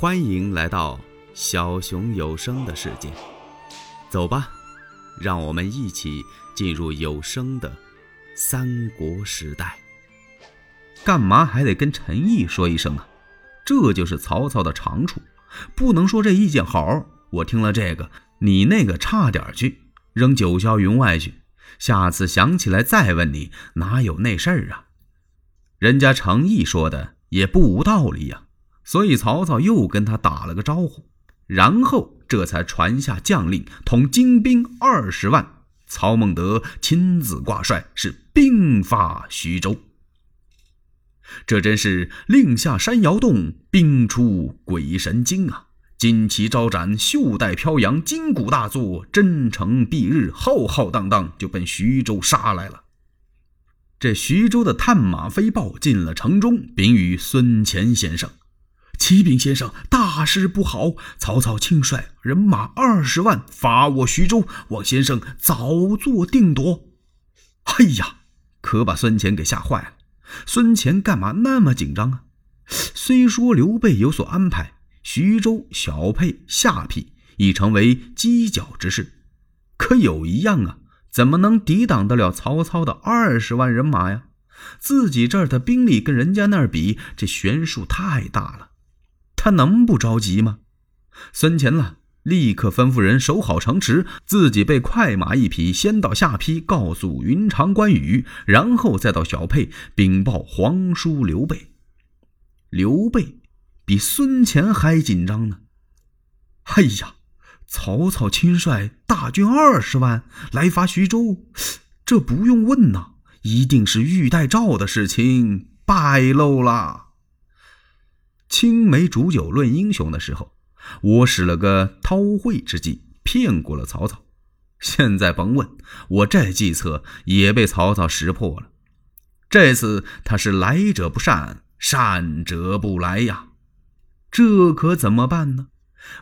欢迎来到小熊有声的世界，走吧，让我们一起进入有声的三国时代。干嘛还得跟陈毅说一声啊？这就是曹操的长处，不能说这意见好，我听了这个，你那个差点去，扔九霄云外去。下次想起来再问你，哪有那事儿啊？人家程毅说的也不无道理呀。所以曹操又跟他打了个招呼，然后这才传下将令，统精兵二十万。曹孟德亲自挂帅，是兵发徐州。这真是令下山摇动，兵出鬼神惊啊！旌旗招展，袖带飘扬，金鼓大作，真诚蔽日，浩浩荡荡就奔徐州杀来了。这徐州的探马飞报进了城中，禀与孙乾先生。启禀先生，大事不好！曹操亲率人马二十万伐我徐州，望先生早做定夺。哎呀，可把孙乾给吓坏了。孙乾干嘛那么紧张啊？虽说刘备有所安排，徐州小沛、下邳已成为犄角之势，可有一样啊，怎么能抵挡得了曹操的二十万人马呀？自己这儿的兵力跟人家那儿比，这悬殊太大了。他能不着急吗？孙乾呢，立刻吩咐人守好城池，自己被快马一匹，先到下邳告诉云长、关羽，然后再到小沛禀报皇叔刘备。刘备比孙乾还紧张呢。哎呀，曹操亲率大军二十万来伐徐州，这不用问呐，一定是玉带诏的事情败露了。青梅煮酒论英雄的时候，我使了个韬晦之计，骗过了曹操。现在甭问，我这计策也被曹操识破了。这次他是来者不善，善者不来呀。这可怎么办呢？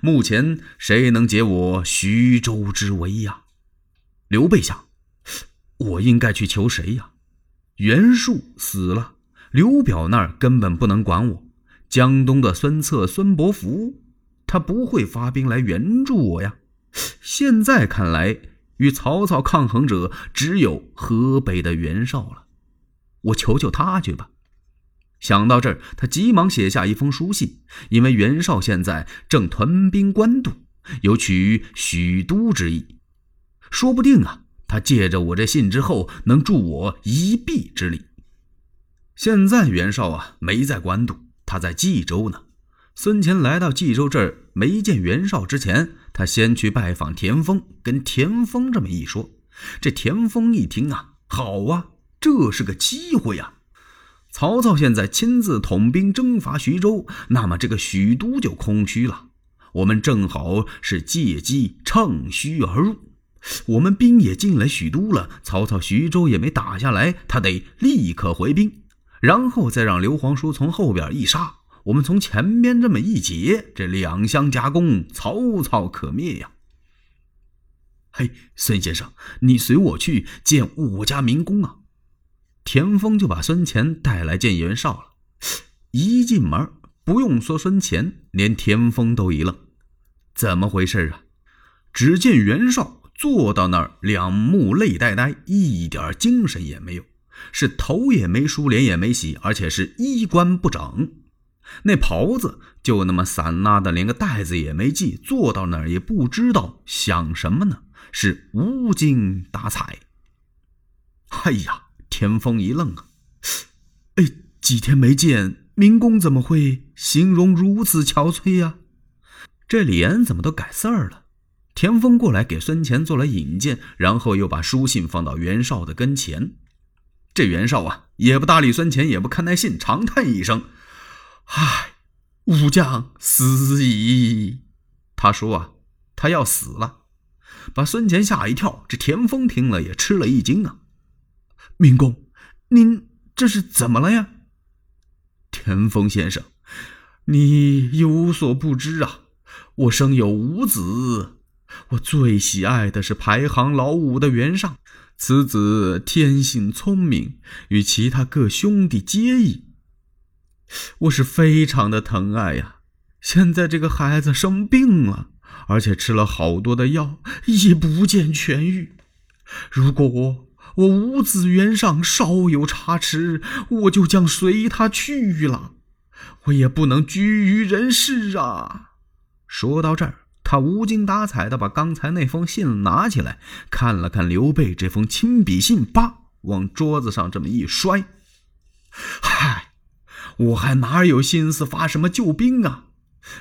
目前谁能解我徐州之围呀？刘备想，我应该去求谁呀？袁术死了，刘表那儿根本不能管我。江东的孙策、孙伯符，他不会发兵来援助我呀。现在看来，与曹操抗衡者只有河北的袁绍了。我求求他去吧。想到这儿，他急忙写下一封书信，因为袁绍现在正屯兵官渡，有取许都之意。说不定啊，他借着我这信之后，能助我一臂之力。现在袁绍啊，没在官渡。他在冀州呢。孙乾来到冀州这儿，没见袁绍之前，他先去拜访田丰，跟田丰这么一说。这田丰一听啊，好啊，这是个机会呀！曹操现在亲自统兵征伐徐州，那么这个许都就空虚了。我们正好是借机乘虚而入。我们兵也进了许都了，曹操徐州也没打下来，他得立刻回兵。然后再让刘皇叔从后边一杀，我们从前边这么一截，这两相夹攻，曹操可灭呀！嘿，孙先生，你随我去见我家明公啊！田丰就把孙乾带来见袁绍了。一进门，不用说孙乾，连田丰都一愣：怎么回事啊？只见袁绍坐到那儿，两目泪呆呆，一点精神也没有。是头也没梳，脸也没洗，而且是衣冠不整，那袍子就那么散拉的，连个带子也没系，坐到那儿也不知道想什么呢，是无精打采。哎呀，田丰一愣啊，哎，几天没见，明公怎么会形容如此憔悴呀？这脸怎么都改色儿了？田丰过来给孙乾做了引荐，然后又把书信放到袁绍的跟前。这袁绍啊，也不搭理孙乾，也不看那信，长叹一声：“唉，武将死矣。”他说啊，他要死了，把孙乾吓一跳。这田丰听了也吃了一惊啊！明公，您这是怎么了呀？田丰先生，你有所不知啊，我生有五子，我最喜爱的是排行老五的袁尚。此子天性聪明，与其他各兄弟皆异，我是非常的疼爱呀。现在这个孩子生病了，而且吃了好多的药，也不见痊愈。如果我我五子元上稍有差池，我就将随他去了，我也不能居于人世啊。说到这儿，他无精打采的把刚才那封信拿起来，看了看刘备这封亲笔信，叭，往桌子上这么一摔。嗨，我还哪有心思发什么救兵啊？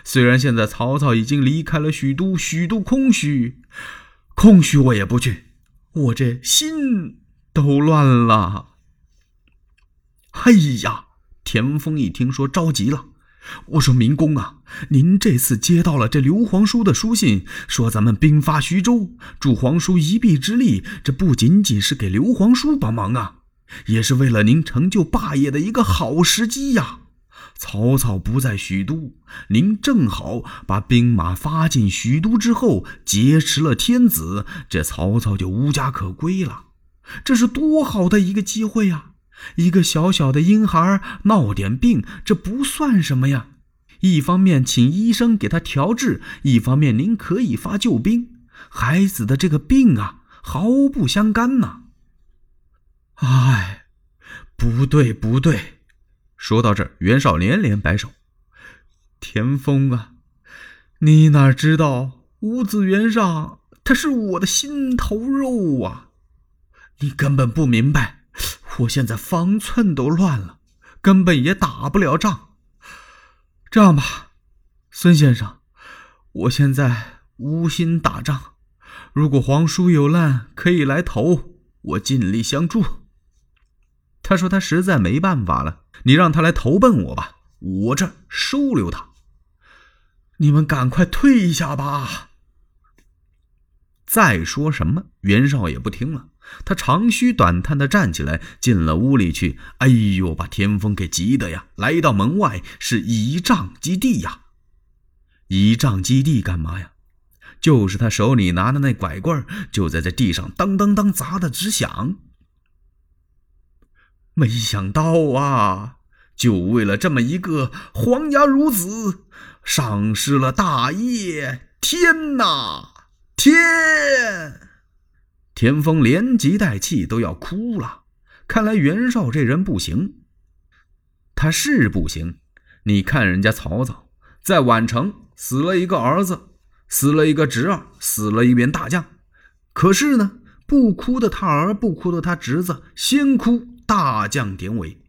虽然现在曹操已经离开了许都，许都空虚，空虚我也不去。我这心都乱了。哎呀，田丰一听说着急了，我说明公啊，您这次接到了这刘皇叔的书信，说咱们兵发徐州，助皇叔一臂之力，这不仅仅是给刘皇叔帮忙啊，也是为了您成就霸业的一个好时机呀。曹操不在许都，您正好把兵马发进许都之后，劫持了天子，这曹操就无家可归了。这是多好的一个机会呀！一个小小的婴孩闹点病，这不算什么呀。一方面请医生给他调治，一方面您可以发救兵。孩子的这个病啊，毫不相干呐。哎，不对，不对。说到这，袁绍连连摆手：“田丰啊，你哪知道五子袁尚他是我的心头肉啊！你根本不明白，我现在方寸都乱了，根本也打不了仗。这样吧，孙先生，我现在无心打仗，如果皇叔有难可以来投，我尽力相助。”他说：“他实在没办法了，你让他来投奔我吧，我这收留他。你们赶快退下吧。”再说什么，袁绍也不听了。他长吁短叹的站起来，进了屋里去。哎呦，把田丰给急的呀！来到门外，是倚仗基地呀！倚仗基地干嘛呀？就是他手里拿的那拐棍，就在这地上当当当砸的直响。没想到啊，就为了这么一个黄牙孺子，丧失了大业！天哪，天！田丰连急带气都要哭了。看来袁绍这人不行，他是不行。你看人家曹操在宛城死了一个儿子，死了一个侄儿，死了一员大将，可是呢，不哭的他儿，不哭的他侄子，先哭。大将典韦，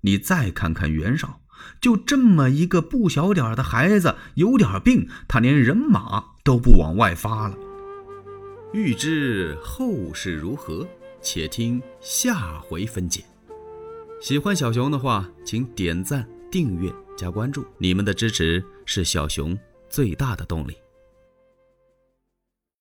你再看看袁绍，就这么一个不小点的孩子，有点病，他连人马都不往外发了。欲知后事如何，且听下回分解。喜欢小熊的话，请点赞、订阅、加关注，你们的支持是小熊最大的动力。